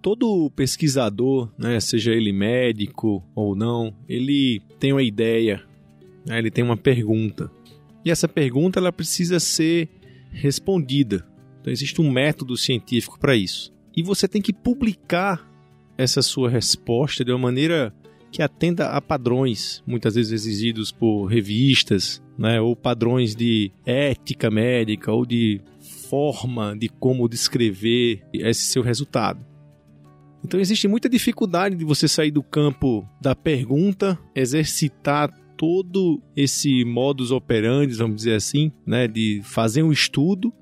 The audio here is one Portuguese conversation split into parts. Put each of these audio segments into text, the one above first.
todo pesquisador, né, seja ele médico ou não, ele tem uma ideia, né, ele tem uma pergunta. E essa pergunta ela precisa ser respondida. Então existe um método científico para isso. E você tem que publicar essa sua resposta de uma maneira que atenda a padrões, muitas vezes exigidos por revistas, né, ou padrões de ética médica ou de forma de como descrever esse seu resultado. Então existe muita dificuldade de você sair do campo da pergunta, exercitar todo esse modus operandi, vamos dizer assim, né, de fazer um estudo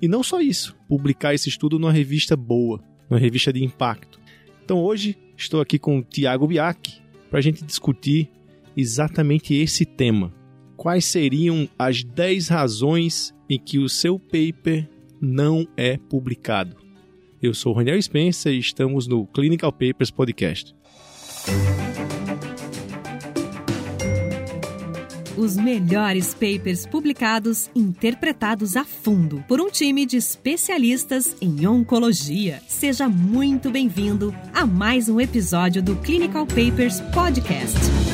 e não só isso, publicar esse estudo numa revista boa, numa revista de impacto. Então hoje estou aqui com o Tiago Biak para a gente discutir exatamente esse tema. Quais seriam as 10 razões em que o seu paper não é publicado? Eu sou Raniel Spencer e estamos no Clinical Papers Podcast. Os melhores papers publicados, interpretados a fundo por um time de especialistas em oncologia. Seja muito bem-vindo a mais um episódio do Clinical Papers Podcast.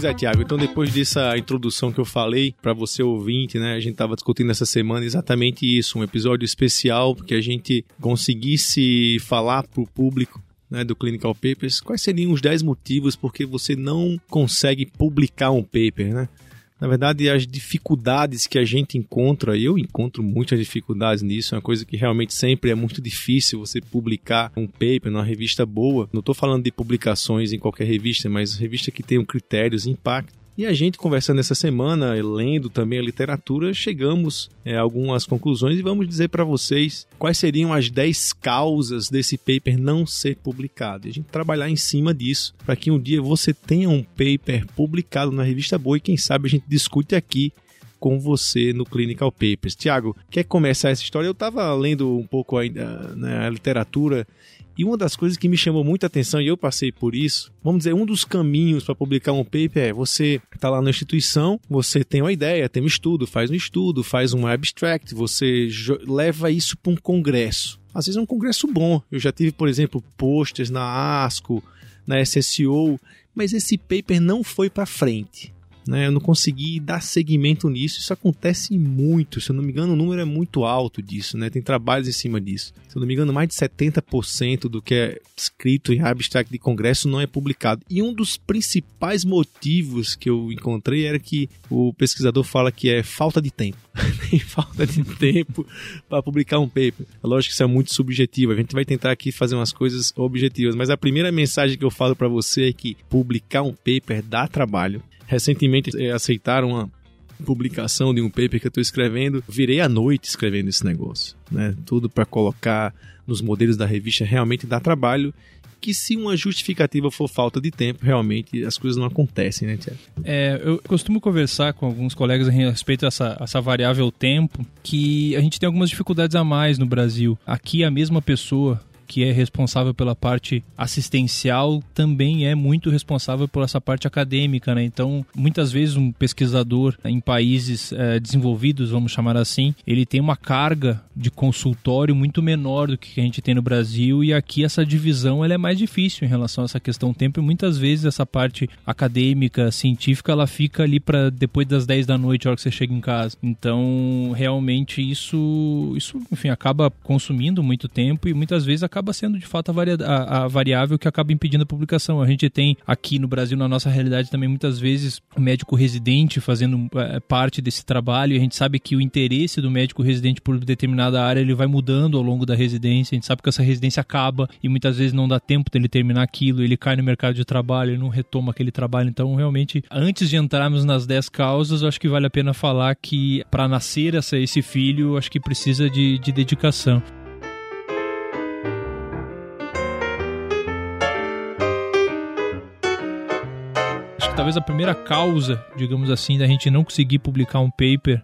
Pois é, Tiago. Então, depois dessa introdução que eu falei para você ouvinte, né, a gente estava discutindo essa semana exatamente isso, um episódio especial que a gente conseguisse falar para o público né, do Clinical Papers, quais seriam os 10 motivos porque você não consegue publicar um paper, né? Na verdade, as dificuldades que a gente encontra, eu encontro muitas dificuldades nisso, é uma coisa que realmente sempre é muito difícil você publicar um paper numa revista boa. Não estou falando de publicações em qualquer revista, mas revista que tenham critérios, impacto e a gente conversando essa semana, lendo também a literatura, chegamos é, a algumas conclusões e vamos dizer para vocês quais seriam as 10 causas desse paper não ser publicado. E a gente trabalhar em cima disso para que um dia você tenha um paper publicado na revista Boa e quem sabe a gente discute aqui com você no Clinical Papers. Tiago, quer começar essa história? Eu estava lendo um pouco ainda né, a literatura e uma das coisas que me chamou muita atenção, e eu passei por isso, vamos dizer, um dos caminhos para publicar um paper é você está lá na instituição, você tem uma ideia, tem um estudo, faz um estudo, faz um abstract, você leva isso para um congresso. Às vezes é um congresso bom. Eu já tive, por exemplo, posters na ASCO, na SSO, mas esse paper não foi para frente né? Eu não consegui dar seguimento nisso. Isso acontece muito. Se eu não me engano, o número é muito alto disso, né? Tem trabalhos em cima disso. Se eu não me engano, mais de 70% do que é escrito em abstract de congresso não é publicado. E um dos principais motivos que eu encontrei era que o pesquisador fala que é falta de tempo. Tem falta de tempo para publicar um paper. É lógico que isso é muito subjetivo. A gente vai tentar aqui fazer umas coisas objetivas, mas a primeira mensagem que eu falo para você é que publicar um paper dá trabalho recentemente é, aceitaram uma publicação de um paper que eu estou escrevendo. Virei à noite escrevendo esse negócio, né? Tudo para colocar nos modelos da revista realmente dá trabalho. Que se uma justificativa for falta de tempo, realmente as coisas não acontecem, né, Tiago? É, eu costumo conversar com alguns colegas a respeito dessa essa variável tempo, que a gente tem algumas dificuldades a mais no Brasil. Aqui a mesma pessoa que é responsável pela parte assistencial, também é muito responsável por essa parte acadêmica, né? Então, muitas vezes um pesquisador em países é, desenvolvidos, vamos chamar assim, ele tem uma carga de consultório muito menor do que a gente tem no Brasil e aqui essa divisão ela é mais difícil em relação a essa questão tempo e muitas vezes essa parte acadêmica, científica, ela fica ali para depois das 10 da noite, a hora que você chega em casa. Então, realmente isso, isso, enfim, acaba consumindo muito tempo e muitas vezes acaba acaba sendo de fato a, varia a, a, variável que acaba impedindo a publicação. A gente tem aqui no Brasil, na nossa realidade, também muitas vezes o médico residente fazendo é, parte desse trabalho. E a gente sabe que o interesse do médico residente por determinada área ele vai mudando ao longo da residência. A gente sabe que essa residência acaba e muitas vezes não dá tempo dele terminar aquilo. Ele cai no mercado de trabalho, ele não retoma aquele trabalho. Então, realmente, antes de entrarmos nas 10 causas, eu acho que vale a pena falar que para nascer essa, esse filho, acho que precisa de, de dedicação. Talvez a primeira causa, digamos assim, da gente não conseguir publicar um paper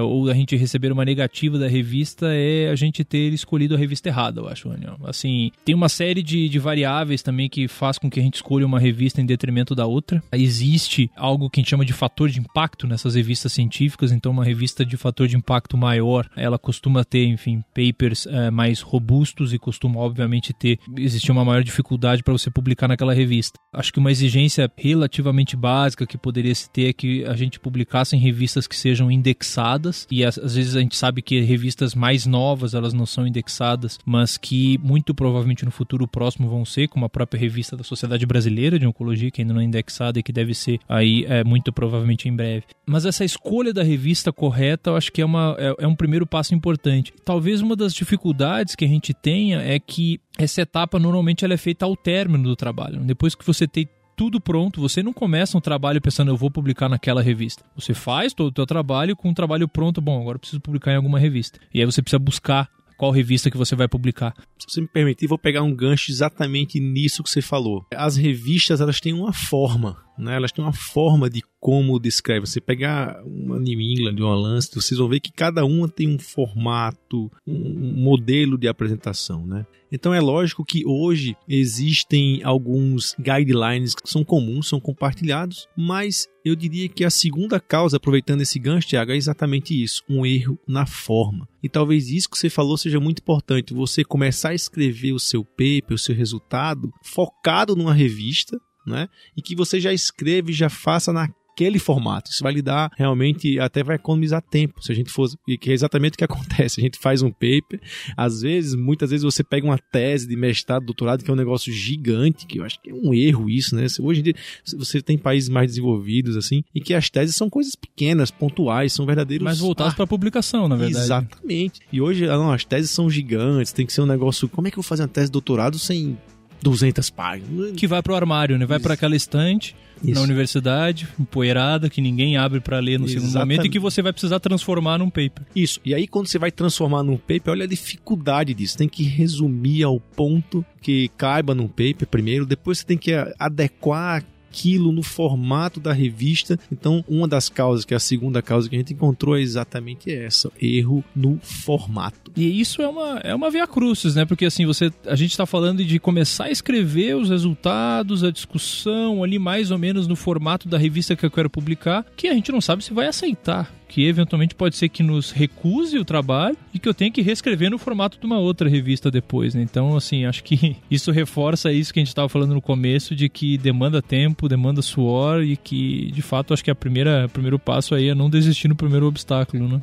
ou a gente receber uma negativa da revista é a gente ter escolhido a revista errada, eu acho, Daniel. Assim, tem uma série de, de variáveis também que faz com que a gente escolha uma revista em detrimento da outra. Existe algo que a gente chama de fator de impacto nessas revistas científicas, então uma revista de fator de impacto maior, ela costuma ter, enfim, papers é, mais robustos e costuma, obviamente, ter existir uma maior dificuldade para você publicar naquela revista. Acho que uma exigência relativamente básica que poderia se ter é que a gente publicasse em revistas que sejam indexadas e às, às vezes a gente sabe que revistas mais novas elas não são indexadas, mas que muito provavelmente no futuro próximo vão ser, como a própria revista da Sociedade Brasileira de Oncologia, que ainda não é indexada e que deve ser aí é, muito provavelmente em breve. Mas essa escolha da revista correta, eu acho que é, uma, é, é um primeiro passo importante. Talvez uma das dificuldades que a gente tenha é que essa etapa normalmente ela é feita ao término do trabalho. Depois que você tem tudo pronto, você não começa um trabalho pensando eu vou publicar naquela revista. Você faz todo o seu trabalho com um trabalho pronto, bom, agora preciso publicar em alguma revista. E aí você precisa buscar qual revista que você vai publicar. Se você me permitir, vou pegar um gancho exatamente nisso que você falou. As revistas, elas têm uma forma, né? Elas têm uma forma de como descreve. Você pegar uma New England, uma Lancet, vocês vão ver que cada uma tem um formato, um modelo de apresentação, né? Então é lógico que hoje existem alguns guidelines que são comuns, são compartilhados, mas eu diria que a segunda causa, aproveitando esse gancho, Thiago, é exatamente isso: um erro na forma. E talvez isso que você falou seja muito importante, você começar a escrever o seu paper, o seu resultado, focado numa revista, né? E que você já escreve, já faça na aquele formato. Isso vai lhe dar realmente, até vai economizar tempo. Se a gente for, que é exatamente o que acontece. A gente faz um paper, às vezes, muitas vezes você pega uma tese de mestrado, doutorado, que é um negócio gigante, que eu acho que é um erro isso, né? Hoje em dia, você tem países mais desenvolvidos, assim, e que as teses são coisas pequenas, pontuais, são verdadeiros. Mas voltadas ah, para publicação, na verdade. Exatamente. E hoje, não, as teses são gigantes, tem que ser um negócio. Como é que eu vou fazer uma tese de doutorado sem 200 páginas. Que vai pro armário, né? Vai para aquela estante Isso. na universidade, empoeirada, que ninguém abre para ler no Exatamente. segundo momento e que você vai precisar transformar num paper. Isso. E aí, quando você vai transformar num paper, olha a dificuldade disso. Tem que resumir ao ponto que caiba num paper primeiro, depois você tem que adequar aquilo no formato da revista. Então, uma das causas, que é a segunda causa que a gente encontrou, é exatamente essa: erro no formato. E isso é uma, é uma via né? Porque assim, você, a gente está falando de começar a escrever os resultados, a discussão ali mais ou menos no formato da revista que eu quero publicar, que a gente não sabe se vai aceitar que eventualmente pode ser que nos recuse o trabalho e que eu tenha que reescrever no formato de uma outra revista depois, né? Então, assim, acho que isso reforça isso que a gente estava falando no começo, de que demanda tempo, demanda suor e que, de fato, acho que a primeira, o primeiro passo aí é não desistir no primeiro obstáculo, né?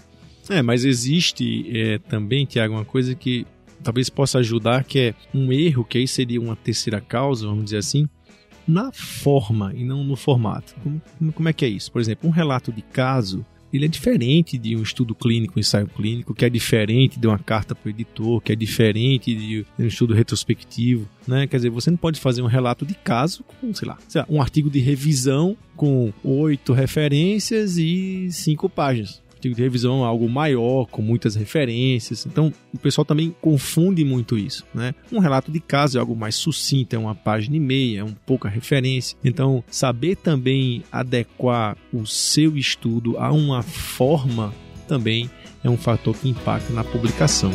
É, mas existe é, também, Tiago, uma coisa que talvez possa ajudar, que é um erro, que aí seria uma terceira causa, vamos dizer assim, na forma e não no formato. Como, como é que é isso? Por exemplo, um relato de caso ele é diferente de um estudo clínico, um ensaio clínico, que é diferente de uma carta para o editor, que é diferente de um estudo retrospectivo, né? Quer dizer, você não pode fazer um relato de caso com, sei lá, sei lá um artigo de revisão com oito referências e cinco páginas artigo de revisão é algo maior, com muitas referências. Então, o pessoal também confunde muito isso, né? Um relato de caso é algo mais sucinto, é uma página e meia, é um pouca referência. Então, saber também adequar o seu estudo a uma forma também é um fator que impacta na publicação.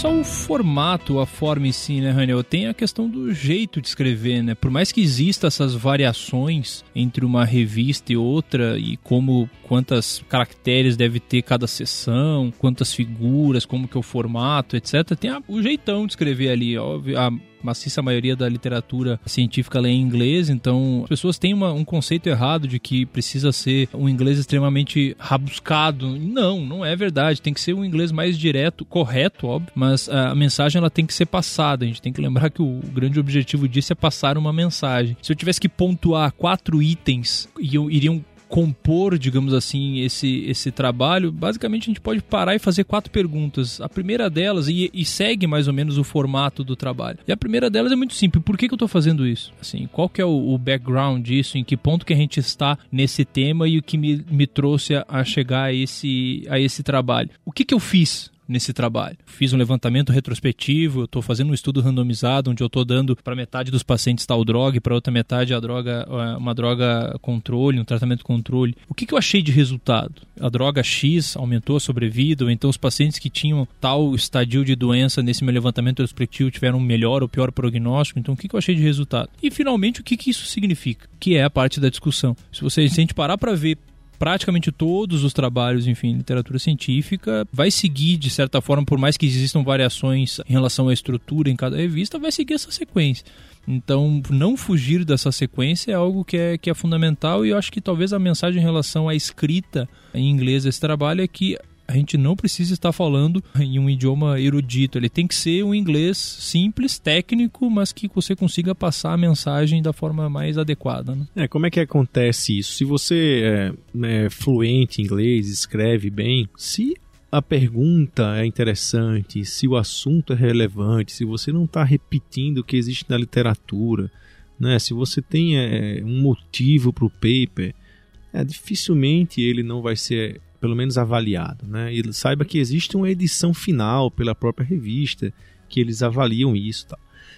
Só o formato, a forma em si, né, Raniel? Tem a questão do jeito de escrever, né? Por mais que exista essas variações entre uma revista e outra e como quantas caracteres deve ter cada sessão, quantas figuras, como que é o formato, etc. Tem a, o jeitão de escrever ali, óbvio. A, maciça maioria da literatura científica lê em inglês, então as pessoas têm uma, um conceito errado de que precisa ser um inglês extremamente rabuscado. Não, não é verdade. Tem que ser um inglês mais direto, correto, óbvio, mas a mensagem ela tem que ser passada. A gente tem que lembrar que o grande objetivo disso é passar uma mensagem. Se eu tivesse que pontuar quatro itens e iriam compor, digamos assim, esse, esse trabalho, basicamente a gente pode parar e fazer quatro perguntas. A primeira delas, e, e segue mais ou menos o formato do trabalho. E a primeira delas é muito simples. Por que, que eu estou fazendo isso? Assim, qual que é o, o, background disso? Em que ponto que a gente está nesse tema e o que me, me trouxe a, chegar a esse, a esse trabalho? O que, que eu fiz nesse trabalho. Fiz um levantamento retrospectivo, estou fazendo um estudo randomizado onde eu estou dando para metade dos pacientes tal droga e para outra metade a droga, uma droga controle, um tratamento controle. O que, que eu achei de resultado? A droga X aumentou a sobrevida, ou então os pacientes que tinham tal estadio de doença nesse meu levantamento retrospectivo tiveram um melhor ou pior prognóstico. Então, o que, que eu achei de resultado? E finalmente, o que, que isso significa? Que é a parte da discussão. Se, você, se a gente parar para ver praticamente todos os trabalhos, enfim, literatura científica, vai seguir, de certa forma, por mais que existam variações em relação à estrutura em cada revista, vai seguir essa sequência. Então, não fugir dessa sequência é algo que é, que é fundamental e eu acho que talvez a mensagem em relação à escrita em inglês desse trabalho é que a gente não precisa estar falando em um idioma erudito. Ele tem que ser um inglês simples, técnico, mas que você consiga passar a mensagem da forma mais adequada. Né? É, como é que acontece isso? Se você é, é fluente em inglês, escreve bem, se a pergunta é interessante, se o assunto é relevante, se você não está repetindo o que existe na literatura, né? se você tem é, um motivo para o paper, é, dificilmente ele não vai ser pelo menos avaliado. Né? E saiba que existe uma edição final pela própria revista que eles avaliam isso.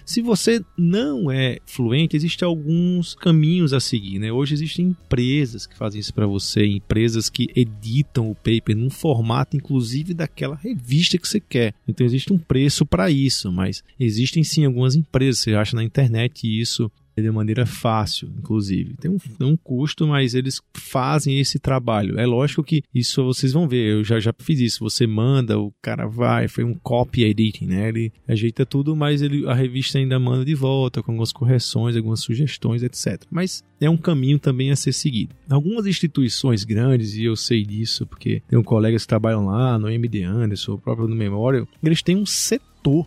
Se você não é fluente, existem alguns caminhos a seguir. Né? Hoje existem empresas que fazem isso para você, empresas que editam o paper num formato, inclusive, daquela revista que você quer. Então existe um preço para isso, mas existem sim algumas empresas, você acha na internet isso de maneira fácil, inclusive. Tem um, tem um custo, mas eles fazem esse trabalho. É lógico que isso vocês vão ver, eu já, já fiz isso. Você manda, o cara vai, foi um copy editing, né? Ele ajeita tudo, mas ele, a revista ainda manda de volta com algumas correções, algumas sugestões, etc. Mas é um caminho também a ser seguido. Algumas instituições grandes, e eu sei disso porque tenho colegas que trabalham lá no MD Anderson, o próprio no Memorial, eles têm um setor,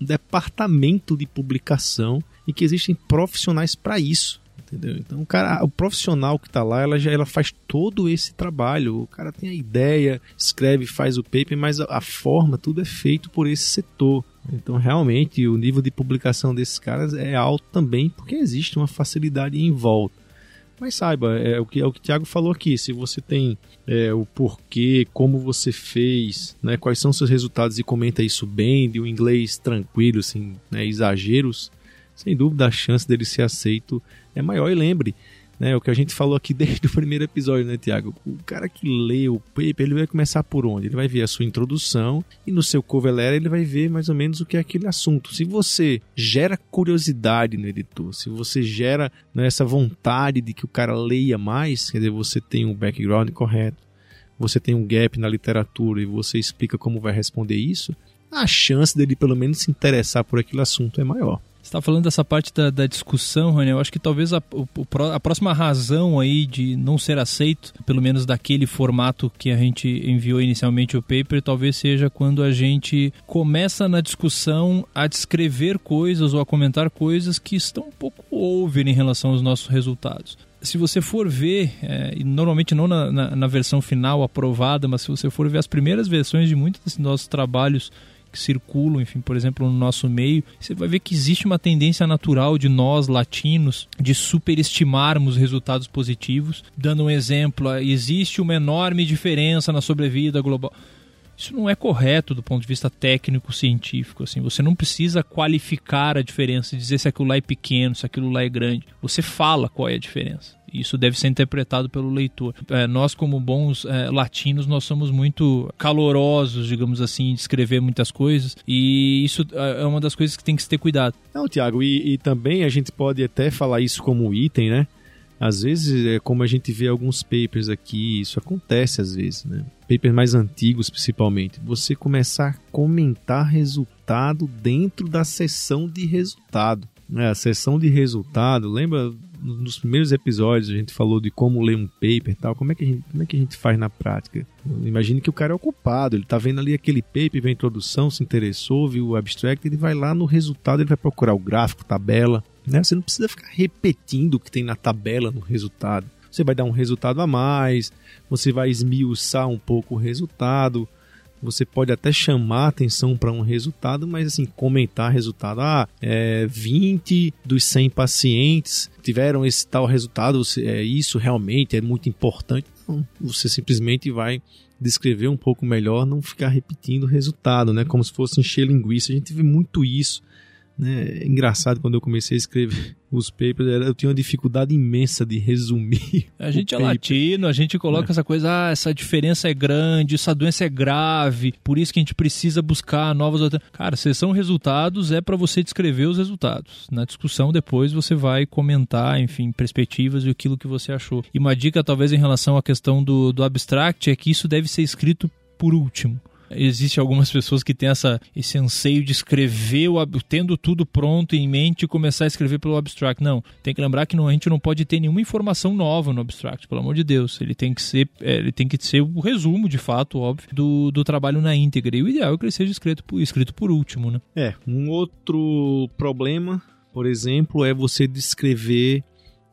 departamento de publicação e que existem profissionais para isso. Entendeu? Então, o cara, o profissional que está lá, ela já ela faz todo esse trabalho. O cara tem a ideia, escreve, faz o paper, mas a, a forma, tudo é feito por esse setor. Então, realmente, o nível de publicação desses caras é alto também, porque existe uma facilidade em volta. Mas saiba, é o que, é o que o Thiago falou aqui. Se você tem é, o porquê, como você fez, né, quais são seus resultados e comenta isso bem, de um inglês tranquilo, sem né, exageros, sem dúvida a chance dele ser aceito é maior. E lembre, né, o que a gente falou aqui desde o primeiro episódio, né, Tiago? O cara que lê o paper, ele vai começar por onde? Ele vai ver a sua introdução e no seu cover letter ele vai ver mais ou menos o que é aquele assunto. Se você gera curiosidade no editor, se você gera né, essa vontade de que o cara leia mais, quer dizer, você tem um background correto, você tem um gap na literatura e você explica como vai responder isso, a chance dele pelo menos se interessar por aquele assunto é maior está falando dessa parte da, da discussão, Rony. Eu acho que talvez a, o, a próxima razão aí de não ser aceito, pelo menos daquele formato que a gente enviou inicialmente o paper, talvez seja quando a gente começa na discussão a descrever coisas ou a comentar coisas que estão um pouco over em relação aos nossos resultados se você for ver, é, e normalmente não na, na, na, versão final aprovada, mas se você for ver as primeiras versões de muitos desses nossos trabalhos que circulam, enfim, por exemplo, no nosso meio, você vai ver que existe uma tendência natural de nós latinos de superestimarmos resultados positivos. Dando um exemplo, existe uma enorme diferença na sobrevida global. Isso não é correto do ponto de vista técnico científico. Assim, você não precisa qualificar a diferença, dizer se aquilo lá é pequeno, se aquilo lá é grande. Você fala qual é a diferença. Isso deve ser interpretado pelo leitor. É, nós, como bons é, latinos, nós somos muito calorosos, digamos assim, em descrever muitas coisas. E isso é, é uma das coisas que tem que se ter cuidado. Não, Tiago, e, e também a gente pode até falar isso como item, né? Às vezes, é como a gente vê alguns papers aqui, isso acontece às vezes, né? Papers mais antigos, principalmente. Você começar a comentar resultado dentro da sessão de resultado. Né? A sessão de resultado, lembra nos primeiros episódios a gente falou de como ler um paper e tal, como é que a gente, como é que a gente faz na prática? Imagine que o cara é ocupado, ele está vendo ali aquele paper, vê a introdução, se interessou, viu o abstract, ele vai lá no resultado, ele vai procurar o gráfico, tabela, né? Você não precisa ficar repetindo o que tem na tabela no resultado. Você vai dar um resultado a mais, você vai esmiuçar um pouco o resultado, você pode até chamar atenção para um resultado, mas assim, comentar resultado. Ah, é, 20 dos 100 pacientes tiveram esse tal resultado, é, isso realmente é muito importante. Não, você simplesmente vai descrever um pouco melhor, não ficar repetindo o resultado, né? Como se fosse encher linguiça. A gente vê muito isso né? É engraçado quando eu comecei a escrever os papers, eu tinha uma dificuldade imensa de resumir. A gente é latino, a gente coloca é. essa coisa, ah, essa diferença é grande, essa doença é grave, por isso que a gente precisa buscar novas Cara, são resultados é para você descrever os resultados. Na discussão depois você vai comentar, enfim, perspectivas e aquilo que você achou. E uma dica talvez em relação à questão do, do abstract é que isso deve ser escrito por último. Existem algumas pessoas que têm essa, esse anseio de escrever, o, tendo tudo pronto em mente começar a escrever pelo abstract. Não, tem que lembrar que não, a gente não pode ter nenhuma informação nova no abstract, pelo amor de Deus. Ele tem que ser, é, ele tem que ser o resumo, de fato, óbvio, do, do trabalho na íntegra. E o ideal é que ele seja escrito por, escrito por último, né? É, um outro problema, por exemplo, é você descrever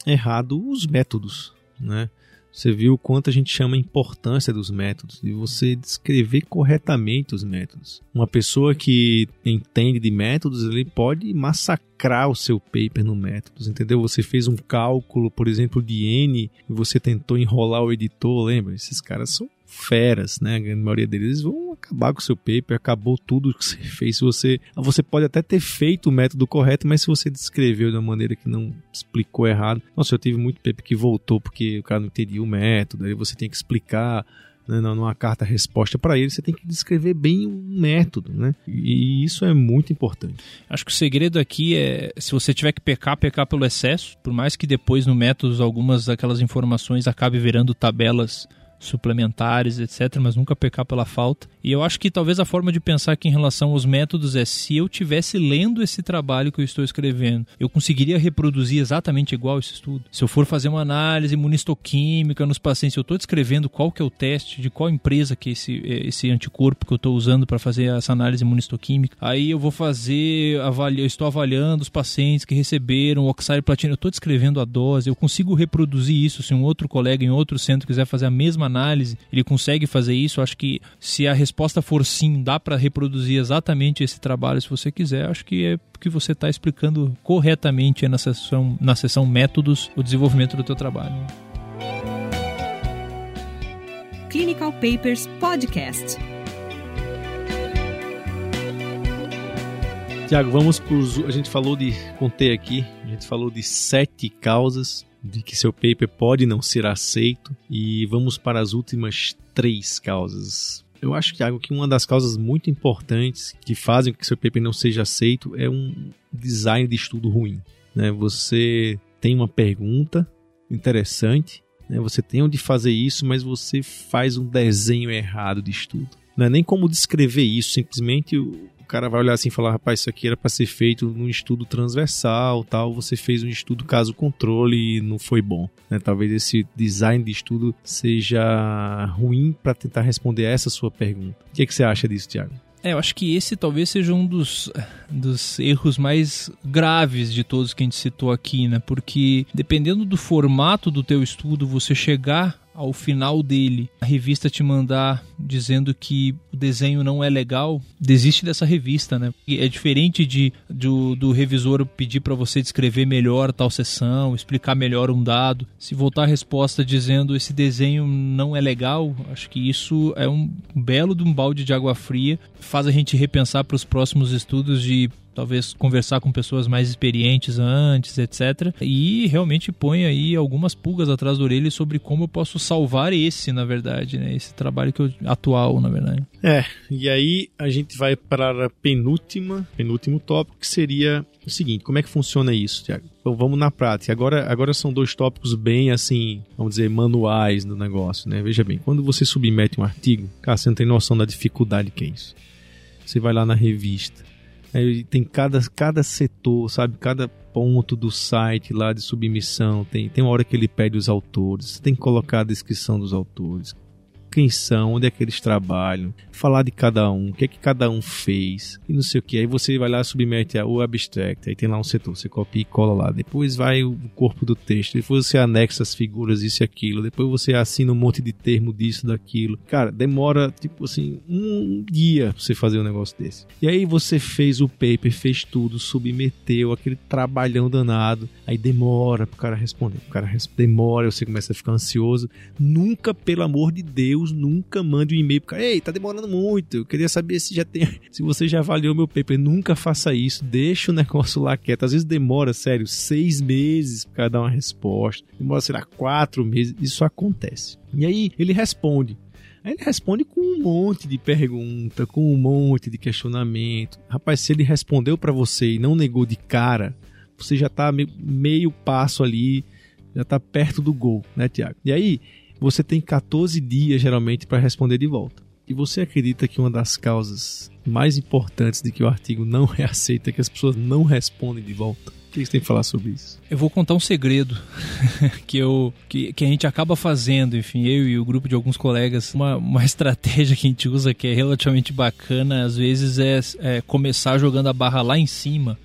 errado os métodos, né? Você viu o quanto a gente chama a importância dos métodos e você descrever corretamente os métodos. Uma pessoa que entende de métodos, ele pode massacrar o seu paper no métodos, entendeu? Você fez um cálculo, por exemplo, de N e você tentou enrolar o editor, lembra? Esses caras são feras, né? A grande maioria deles vão acabar com o seu paper, acabou tudo que você fez. Você, você pode até ter feito o método correto, mas se você descreveu de uma maneira que não explicou errado. Nossa, eu tive muito paper que voltou porque o cara não entendia o método, aí você tem que explicar né, numa carta resposta para ele, você tem que descrever bem o método, né? E isso é muito importante. Acho que o segredo aqui é, se você tiver que pecar, pecar pelo excesso, por mais que depois no método algumas daquelas informações acabe virando tabelas suplementares, etc., mas nunca pecar pela falta. E eu acho que talvez a forma de pensar aqui em relação aos métodos é se eu tivesse lendo esse trabalho que eu estou escrevendo, eu conseguiria reproduzir exatamente igual esse estudo. Se eu for fazer uma análise imunistoquímica nos pacientes, eu estou descrevendo qual que é o teste, de qual empresa que é esse, é esse anticorpo que eu estou usando para fazer essa análise imunistoquímica. Aí eu vou fazer, eu estou avaliando os pacientes que receberam oxaliplatina, eu estou descrevendo a dose, eu consigo reproduzir isso se um outro colega em outro centro quiser fazer a mesma análise, ele consegue fazer isso. Acho que se a resposta for sim, dá para reproduzir exatamente esse trabalho se você quiser. Acho que é porque você está explicando corretamente na sessão, na sessão métodos o desenvolvimento do teu trabalho. Clinical Papers Podcast. Tiago, vamos para A gente falou de. Contei aqui, a gente falou de sete causas de que seu paper pode não ser aceito e vamos para as últimas três causas. Eu acho, Thiago, que uma das causas muito importantes que fazem com que seu paper não seja aceito é um design de estudo ruim. Né? Você tem uma pergunta interessante, né? você tem onde fazer isso, mas você faz um desenho errado de estudo. Não é nem como descrever isso, simplesmente cara vai olhar assim e falar, rapaz, isso aqui era para ser feito num estudo transversal, tal, você fez um estudo caso controle e não foi bom. Né? Talvez esse design de estudo seja ruim para tentar responder essa sua pergunta. O que, é que você acha disso, Tiago? É, eu acho que esse talvez seja um dos, dos erros mais graves de todos que a gente citou aqui, né? Porque dependendo do formato do teu estudo, você chegar ao final dele a revista te mandar dizendo que o desenho não é legal, desiste dessa revista, né? É diferente de do, do revisor pedir para você descrever melhor tal sessão, explicar melhor um dado. Se voltar a resposta dizendo esse desenho não é legal, acho que isso é um belo de um balde de água fria, faz a gente repensar para os próximos estudos de talvez conversar com pessoas mais experientes antes, etc. E realmente põe aí algumas pulgas atrás da orelha sobre como eu posso salvar esse, na verdade, né? Esse trabalho que eu, atual, na verdade. É, e aí a gente vai para a penúltima, penúltimo tópico, que seria o seguinte, como é que funciona isso, Tiago? Então vamos na prática. Agora, agora são dois tópicos bem assim, vamos dizer, manuais do negócio, né? Veja bem, quando você submete um artigo, cara, você não tem noção da dificuldade que é isso. Você vai lá na revista, Aí tem cada, cada setor, sabe? Cada ponto do site lá de submissão. Tem, tem uma hora que ele pede os autores. Tem que colocar a descrição dos autores. Quem são, onde é que eles trabalham, falar de cada um, o que é que cada um fez e não sei o que. Aí você vai lá submete o abstract, aí tem lá um setor, você copia e cola lá. Depois vai o corpo do texto, depois você anexa as figuras, isso e aquilo, depois você assina um monte de termo disso, daquilo. Cara, demora tipo assim um dia pra você fazer um negócio desse. E aí você fez o paper, fez tudo, submeteu aquele trabalhão danado, aí demora pro cara responder. O cara demora, você começa a ficar ansioso. Nunca, pelo amor de Deus, nunca mande um e-mail pro cara, ei, tá demorando muito. Eu queria saber se já tem, se você já avaliou meu paper. Nunca faça isso. Deixa o negócio lá quieto. Às vezes demora, sério, seis meses para dar uma resposta. Demora, sei lá, quatro meses. Isso acontece. E aí ele responde. Aí ele responde com um monte de pergunta, com um monte de questionamento. Rapaz, se ele respondeu para você e não negou de cara, você já tá meio, meio passo ali, já tá perto do gol, né, Tiago? E aí, você tem 14 dias geralmente para responder de volta. E você acredita que uma das causas mais importantes de que o artigo não é aceito é que as pessoas não respondem de volta? O que você tem que falar sobre isso? Eu vou contar um segredo que, eu, que, que a gente acaba fazendo, enfim, eu e o grupo de alguns colegas. Uma, uma estratégia que a gente usa que é relativamente bacana, às vezes, é, é começar jogando a barra lá em cima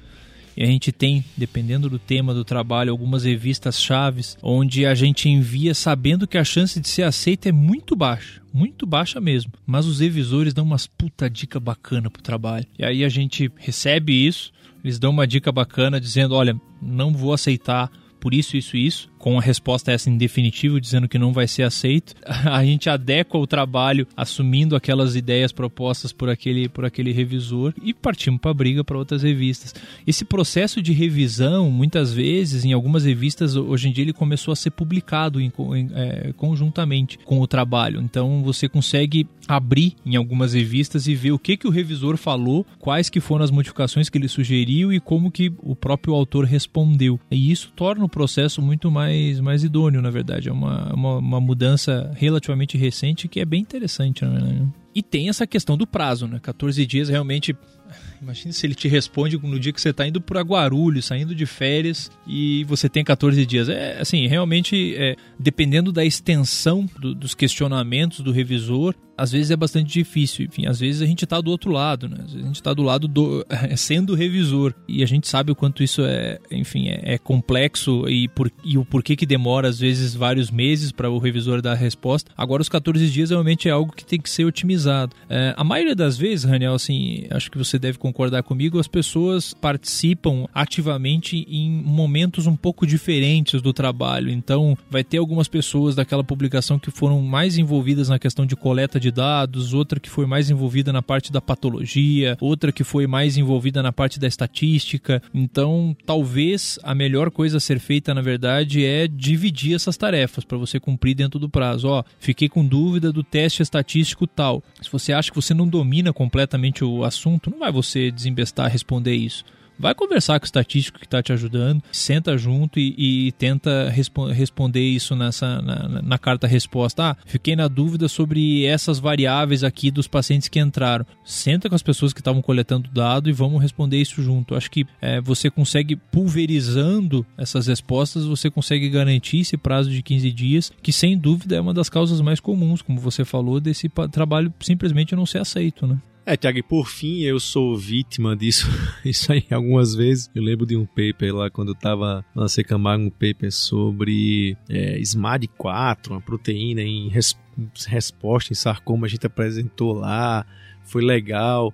e a gente tem, dependendo do tema do trabalho, algumas revistas chaves onde a gente envia sabendo que a chance de ser aceita é muito baixa, muito baixa mesmo. Mas os revisores dão umas puta dica bacana pro trabalho. E aí a gente recebe isso, eles dão uma dica bacana dizendo, olha, não vou aceitar por isso, isso, isso com a resposta essa em definitivo, dizendo que não vai ser aceito, a gente adequa o trabalho assumindo aquelas ideias propostas por aquele, por aquele revisor e partimos para a briga para outras revistas. Esse processo de revisão, muitas vezes, em algumas revistas, hoje em dia ele começou a ser publicado em, em, é, conjuntamente com o trabalho. Então você consegue abrir em algumas revistas e ver o que, que o revisor falou, quais que foram as modificações que ele sugeriu e como que o próprio autor respondeu. E isso torna o processo muito mais mais, mais idôneo, na verdade. É uma, uma, uma mudança relativamente recente que é bem interessante, na verdade. E tem essa questão do prazo, né? 14 dias realmente. Imagina se ele te responde no dia que você está indo para Guarulhos, saindo de férias e você tem 14 dias. É assim, realmente, é, dependendo da extensão do, dos questionamentos do revisor, às vezes é bastante difícil. Enfim, às vezes a gente está do outro lado, né? a gente está do lado do sendo revisor e a gente sabe o quanto isso é, enfim, é, é complexo e, por, e o porquê que demora às vezes vários meses para o revisor dar a resposta. Agora os 14 dias realmente é algo que tem que ser otimizado. É, a maioria das vezes, Raniel, assim, acho que você deve concordar comigo, as pessoas participam ativamente em momentos um pouco diferentes do trabalho. Então, vai ter algumas pessoas daquela publicação que foram mais envolvidas na questão de coleta de de dados, outra que foi mais envolvida na parte da patologia, outra que foi mais envolvida na parte da estatística. Então, talvez a melhor coisa a ser feita, na verdade, é dividir essas tarefas para você cumprir dentro do prazo. Ó, fiquei com dúvida do teste estatístico tal. Se você acha que você não domina completamente o assunto, não vai você desembestar responder isso vai conversar com o estatístico que está te ajudando, senta junto e, e tenta respo responder isso nessa na, na carta resposta. Ah, fiquei na dúvida sobre essas variáveis aqui dos pacientes que entraram. Senta com as pessoas que estavam coletando dado e vamos responder isso junto. Acho que é, você consegue pulverizando essas respostas, você consegue garantir esse prazo de 15 dias, que sem dúvida é uma das causas mais comuns, como você falou, desse trabalho simplesmente não ser aceito, né? É, Tiago, e por fim eu sou vítima disso, isso aí algumas vezes. Eu lembro de um paper lá quando eu tava na Secamar, um paper sobre é, SMAD4, uma proteína em res, resposta em sarcoma, a gente apresentou lá, foi legal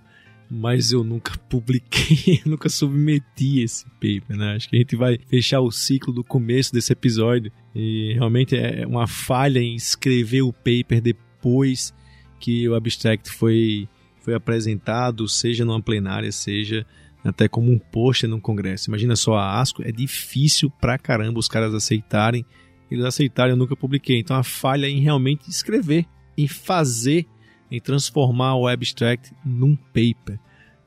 mas eu nunca publiquei, nunca submeti esse paper, né? Acho que a gente vai fechar o ciclo do começo desse episódio e realmente é uma falha em escrever o paper depois que o abstract foi foi apresentado, seja numa plenária, seja até como um pôster num congresso. Imagina só a ASCO, é difícil pra caramba os caras aceitarem. Eles aceitaram, eu nunca publiquei. Então a falha é em realmente escrever, em fazer, em transformar o abstract num paper.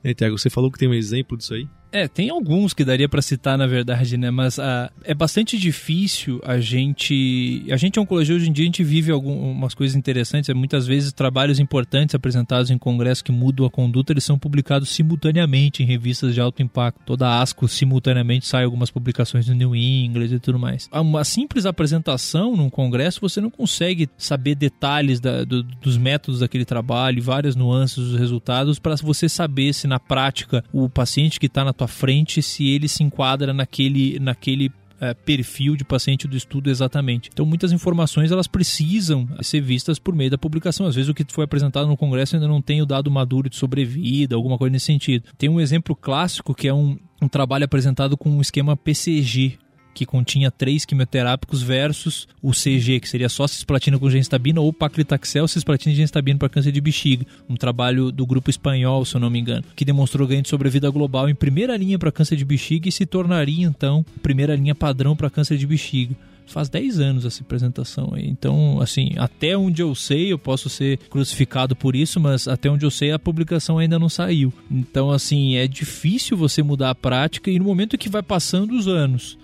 Né, Tiago, você falou que tem um exemplo disso aí? É, tem alguns que daria para citar, na verdade, né? Mas uh, é bastante difícil a gente. A gente, oncologia, hoje em dia, a gente vive algumas coisas interessantes. É, muitas vezes, trabalhos importantes apresentados em congresso que mudam a conduta, eles são publicados simultaneamente em revistas de alto impacto. Toda a ASCO, simultaneamente, sai algumas publicações no New England e tudo mais. Uma simples apresentação num congresso, você não consegue saber detalhes da, do, dos métodos daquele trabalho, várias nuances dos resultados, para você saber se na prática o paciente que está na tua frente, se ele se enquadra naquele, naquele é, perfil de paciente do estudo exatamente. Então, muitas informações elas precisam ser vistas por meio da publicação. Às vezes, o que foi apresentado no congresso ainda não tem o dado maduro de sobrevida, alguma coisa nesse sentido. Tem um exemplo clássico que é um, um trabalho apresentado com um esquema PCG, que continha três quimioterápicos versus o CG, que seria só cisplatina com genstabina ou paclitaxel, cisplatina e genstabina para câncer de bexiga. Um trabalho do grupo espanhol, se eu não me engano, que demonstrou ganho de sobrevida global em primeira linha para câncer de bexiga e se tornaria então primeira linha padrão para câncer de bexiga faz 10 anos essa apresentação aí. Então, assim, até onde eu sei, eu posso ser crucificado por isso, mas até onde eu sei, a publicação ainda não saiu. Então, assim, é difícil você mudar a prática e no momento que vai passando os anos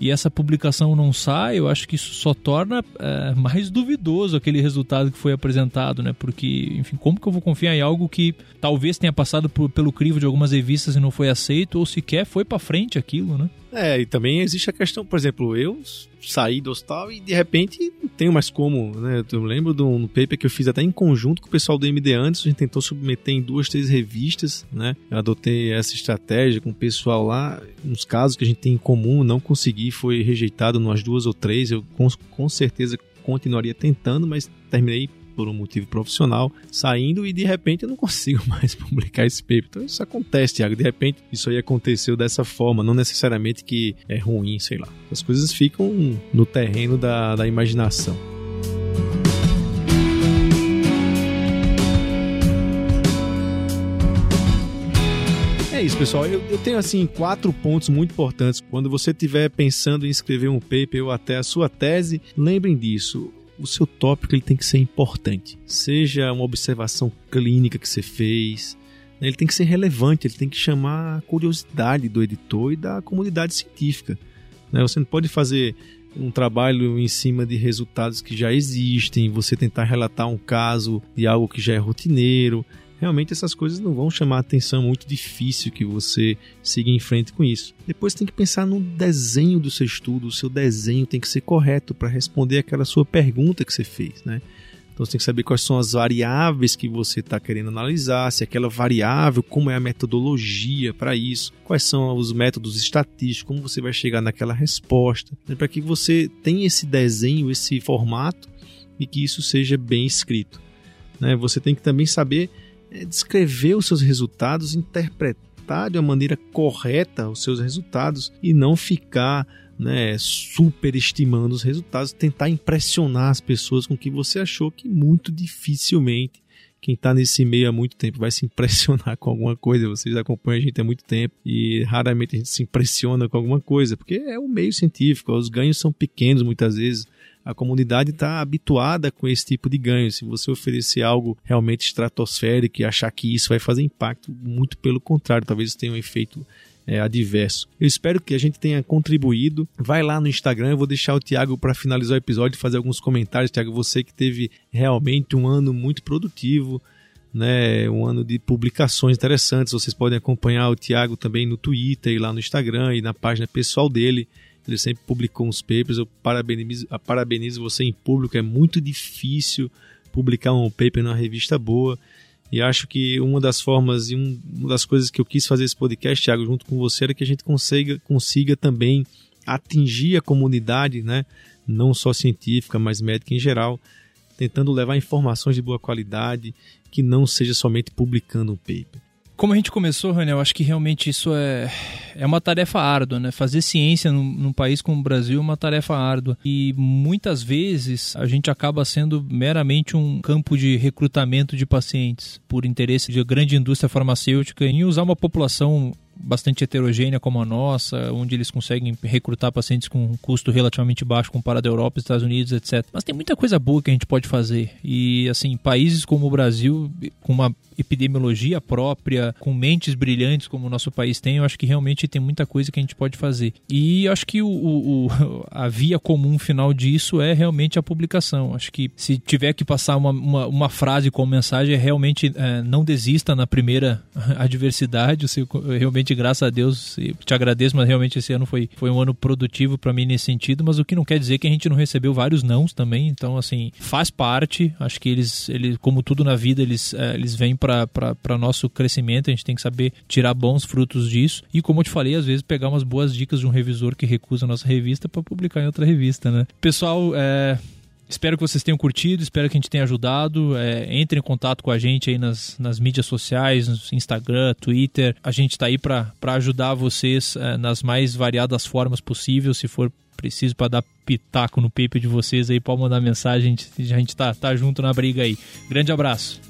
e essa publicação não sai, eu acho que isso só torna é, mais duvidoso aquele resultado que foi apresentado, né? Porque, enfim, como que eu vou confiar em algo que talvez tenha passado por, pelo crivo de algumas revistas e não foi aceito, ou sequer foi para frente aquilo, né? É, e também existe a questão, por exemplo, eu saí do hospital e de repente não tenho mais como, né? Eu lembro de um paper que eu fiz até em conjunto com o pessoal do MD antes, a gente tentou submeter em duas, três revistas, né? Eu adotei essa estratégia com o pessoal lá, uns casos que a gente tem em comum, não consegui, foi rejeitado nas duas ou três, eu com, com certeza continuaria tentando, mas terminei por um motivo profissional, saindo e de repente eu não consigo mais publicar esse paper. Então isso acontece, Thiago. De repente isso aí aconteceu dessa forma, não necessariamente que é ruim, sei lá. As coisas ficam no terreno da, da imaginação. É isso, pessoal. Eu, eu, tenho assim quatro pontos muito importantes. Quando você estiver pensando em escrever um paper ou até a sua tese, lembrem disso o seu tópico ele tem que ser importante. Seja uma observação clínica que você fez, né, ele tem que ser relevante, ele tem que chamar a curiosidade do editor e da comunidade científica. Né? Você não pode fazer um trabalho em cima de resultados que já existem, você tentar relatar um caso de algo que já é rotineiro realmente essas coisas não vão chamar a atenção, é muito difícil que você siga em frente com isso. Depois tem que pensar no desenho do seu estudo, o seu desenho tem que ser correto para responder aquela sua pergunta que você fez, né? Então você tem que saber quais são as variáveis que você está querendo analisar, se aquela variável, como é a metodologia para isso, quais são os métodos estatísticos, como você vai chegar naquela resposta, né? para que você tenha esse desenho, esse formato e que isso seja bem escrito. Né? Você tem que também saber é descrever os seus resultados, interpretar de uma maneira correta os seus resultados e não ficar né, superestimando os resultados, tentar impressionar as pessoas com que você achou que muito dificilmente quem está nesse meio há muito tempo vai se impressionar com alguma coisa. Vocês acompanham a gente há muito tempo e raramente a gente se impressiona com alguma coisa, porque é o meio científico, os ganhos são pequenos muitas vezes a comunidade está habituada com esse tipo de ganho. Se você oferecer algo realmente estratosférico e achar que isso vai fazer impacto, muito pelo contrário, talvez tenha um efeito é, adverso. Eu espero que a gente tenha contribuído. Vai lá no Instagram, eu vou deixar o Tiago para finalizar o episódio fazer alguns comentários. Tiago, você que teve realmente um ano muito produtivo, né, um ano de publicações interessantes. Vocês podem acompanhar o Tiago também no Twitter e lá no Instagram e na página pessoal dele. Ele sempre publicou uns papers. Eu parabenizo, parabenizo você em público. É muito difícil publicar um paper numa revista boa. E acho que uma das formas e uma das coisas que eu quis fazer esse podcast, Thiago, junto com você, era que a gente consiga, consiga também atingir a comunidade, né? não só científica, mas médica em geral, tentando levar informações de boa qualidade, que não seja somente publicando um paper. Como a gente começou, Raniel, eu acho que realmente isso é, é uma tarefa árdua, né? Fazer ciência num, num, país como o Brasil é uma tarefa árdua. E muitas vezes a gente acaba sendo meramente um campo de recrutamento de pacientes por interesse de grande indústria farmacêutica em usar uma população bastante heterogênea como a nossa, onde eles conseguem recrutar pacientes com um custo relativamente baixo comparado à Europa, Estados Unidos, etc. Mas tem muita coisa boa que a gente pode fazer. E, assim, países como o Brasil, com uma epidemiologia própria, com mentes brilhantes como o nosso país tem, eu acho que realmente tem muita coisa que a gente pode fazer. E acho que o, o, a via comum final disso é realmente a publicação. Acho que se tiver que passar uma, uma, uma frase como mensagem, é realmente é, não desista na primeira adversidade. Você, realmente, graças a Deus, te agradeço, mas realmente esse ano foi, foi um ano produtivo para mim nesse sentido, mas o que não quer dizer que a gente não recebeu vários nãos também. Então, assim, faz parte. Acho que eles, eles como tudo na vida, eles, é, eles vêm para nosso crescimento. A gente tem que saber tirar bons frutos disso. E como eu te falei, às vezes pegar umas boas dicas de um revisor que recusa a nossa revista para publicar em outra revista, né? Pessoal, é, Espero que vocês tenham curtido, espero que a gente tenha ajudado. É, entre em contato com a gente aí nas, nas mídias sociais, no Instagram, Twitter. A gente está aí para ajudar vocês é, nas mais variadas formas possíveis. Se for preciso para dar pitaco no paper de vocês aí, pode mandar mensagem. A gente, a gente tá, tá junto na briga aí. Grande abraço.